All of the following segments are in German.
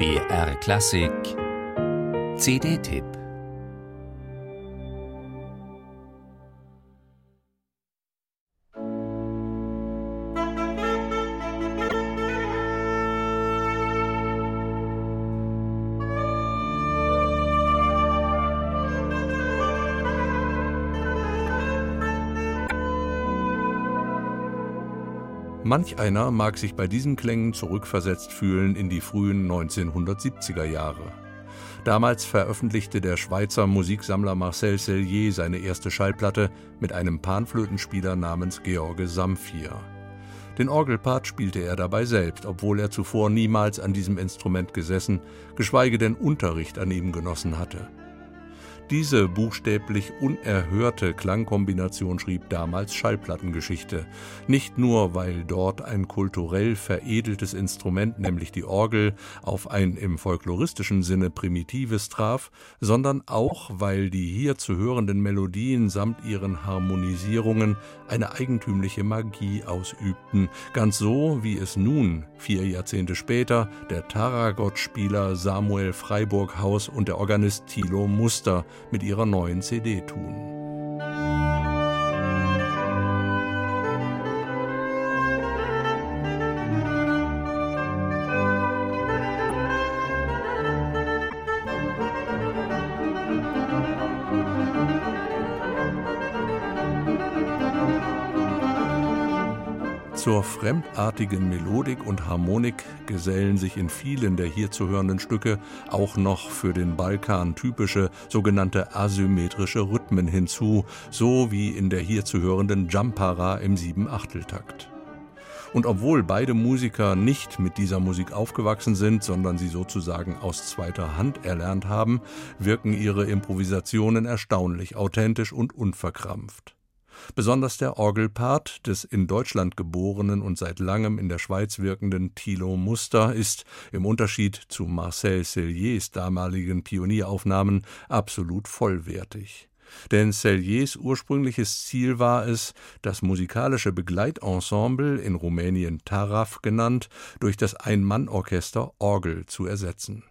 BR Klassik. CD-Tipp Manch einer mag sich bei diesen Klängen zurückversetzt fühlen in die frühen 1970er Jahre. Damals veröffentlichte der Schweizer Musiksammler Marcel Sellier seine erste Schallplatte mit einem Panflötenspieler namens George Samphir. Den Orgelpart spielte er dabei selbst, obwohl er zuvor niemals an diesem Instrument gesessen, geschweige denn Unterricht an ihm genossen hatte. Diese buchstäblich unerhörte Klangkombination schrieb damals Schallplattengeschichte. Nicht nur, weil dort ein kulturell veredeltes Instrument, nämlich die Orgel, auf ein im folkloristischen Sinne primitives traf, sondern auch, weil die hier zu hörenden Melodien samt ihren Harmonisierungen eine eigentümliche Magie ausübten, ganz so, wie es nun, vier Jahrzehnte später, der Taragot-Spieler Samuel Freiburghaus und der Organist Thilo Muster mit ihrer neuen CD tun. Zur fremdartigen Melodik und Harmonik gesellen sich in vielen der hier zu hörenden Stücke auch noch für den Balkan typische sogenannte asymmetrische Rhythmen hinzu, so wie in der hier zu hörenden Jampara im Siebenachteltakt. Und obwohl beide Musiker nicht mit dieser Musik aufgewachsen sind, sondern sie sozusagen aus zweiter Hand erlernt haben, wirken ihre Improvisationen erstaunlich authentisch und unverkrampft. Besonders der Orgelpart des in Deutschland geborenen und seit langem in der Schweiz wirkenden Thilo Muster ist, im Unterschied zu Marcel Selliers damaligen Pionieraufnahmen, absolut vollwertig. Denn Selliers ursprüngliches Ziel war es, das musikalische Begleitensemble, in Rumänien Taraf genannt, durch das Ein-Mann-Orchester Orgel zu ersetzen.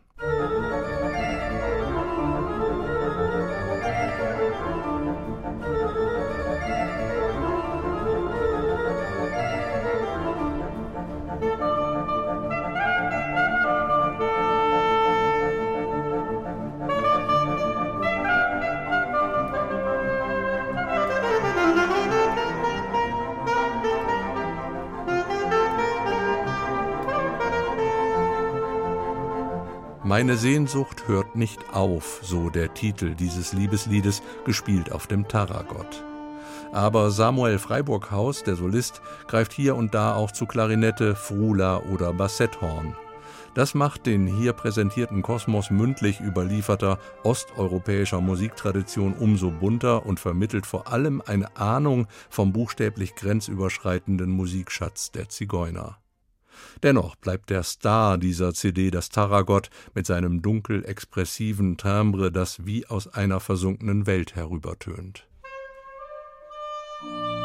Meine Sehnsucht hört nicht auf, so der Titel dieses Liebesliedes, gespielt auf dem Taragot. Aber Samuel Freiburghaus, der Solist, greift hier und da auch zu Klarinette, Frula oder Bassetthorn. Das macht den hier präsentierten Kosmos mündlich überlieferter osteuropäischer Musiktradition umso bunter und vermittelt vor allem eine Ahnung vom buchstäblich grenzüberschreitenden Musikschatz der Zigeuner. Dennoch bleibt der Star dieser CD das Taragot mit seinem dunkel expressiven Timbre, das wie aus einer versunkenen Welt herübertönt. Musik